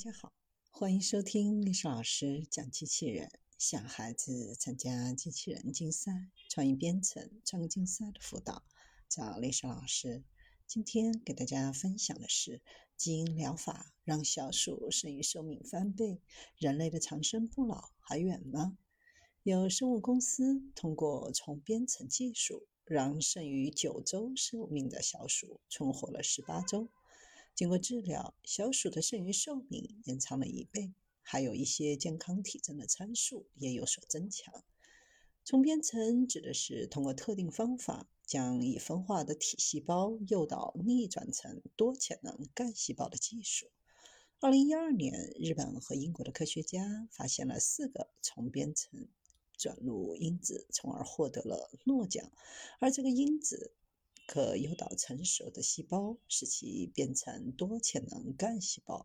大家好，欢迎收听历史老师讲机器人。想孩子参加机器人竞赛、创意编程、创客竞赛的辅导，找历史老师。今天给大家分享的是基因疗法让小鼠生育寿命翻倍，人类的长生不老还远吗？有生物公司通过重编程技术，让剩余九周寿命的小鼠存活了十八周。经过治疗，小鼠的剩余寿命延长了一倍，还有一些健康体征的参数也有所增强。重编程指的是通过特定方法，将已分化的体细胞诱导逆转成多潜能干细胞的技术。二零一二年，日本和英国的科学家发现了四个重编程转录因子，从而获得了诺奖。而这个因子。可诱导成熟的细胞，使其变成多潜能干细胞。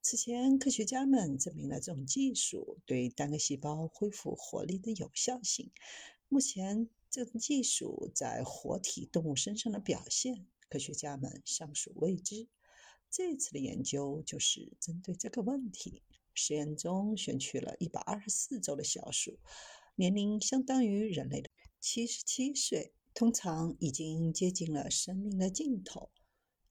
此前，科学家们证明了这种技术对单个细胞恢复活力的有效性。目前，这种技术在活体动物身上的表现，科学家们尚属未知。这次的研究就是针对这个问题。实验中选取了一百二十四周的小鼠，年龄相当于人类的七十七岁。通常已经接近了生命的尽头。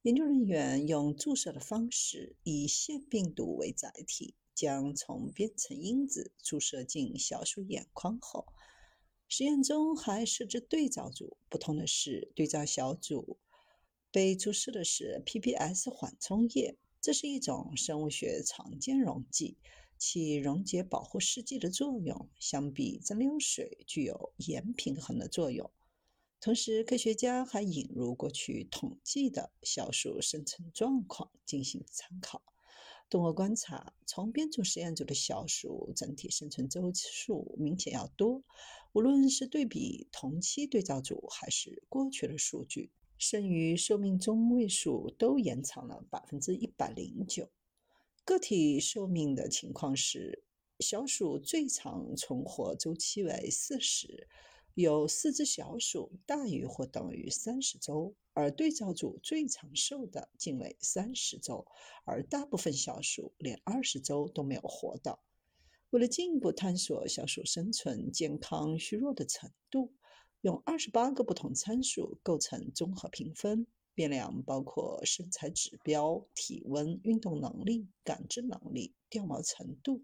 研究人员用注射的方式，以腺病毒为载体，将从编程因子注射进小鼠眼眶后，实验中还设置对照组。不同的是，对照小组被注射的是 PPS 缓冲液，这是一种生物学常见溶剂，其溶解保护试剂的作用，相比蒸馏水具有盐平衡的作用。同时，科学家还引入过去统计的小鼠生存状况进行参考。通过观察，从编组实验组的小鼠整体生存周数明显要多。无论是对比同期对照组，还是过去的数据，剩余寿命中位数都延长了百分之一百零九。个体寿命的情况是，小鼠最长存活周期为四十。有四只小鼠大于或等于三十周，而对照组最长寿的仅为三十周，而大部分小鼠连二十周都没有活到。为了进一步探索小鼠生存健康虚弱的程度，用二十八个不同参数构成综合评分，变量包括身材指标、体温、运动能力、感知能力、掉毛程度。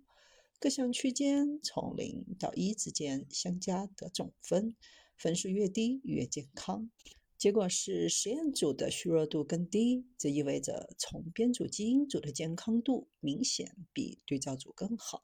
各项区间从零到一之间相加得总分，分数越低越健康。结果是实验组的虚弱度更低，这意味着从编组基因组的健康度明显比对照组更好。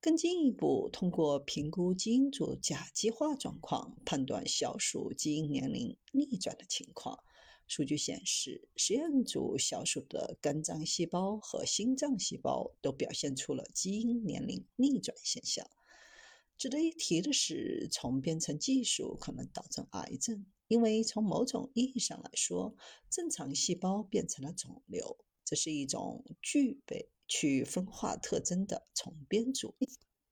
更进一步，通过评估基因组甲基化状况，判断小鼠基因年龄逆转的情况。数据显示，实验组小鼠的肝脏细胞和心脏细胞都表现出了基因年龄逆转现象。值得一提的是，从编程技术可能导致癌症，因为从某种意义上来说，正常细胞变成了肿瘤，这是一种具备去分化特征的重编组。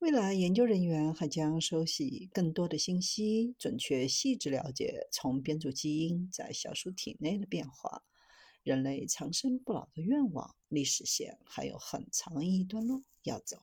未来，研究人员还将收集更多的信息，准确细致了解从编组基因在小鼠体内的变化。人类长生不老的愿望历史线还有很长一段路要走。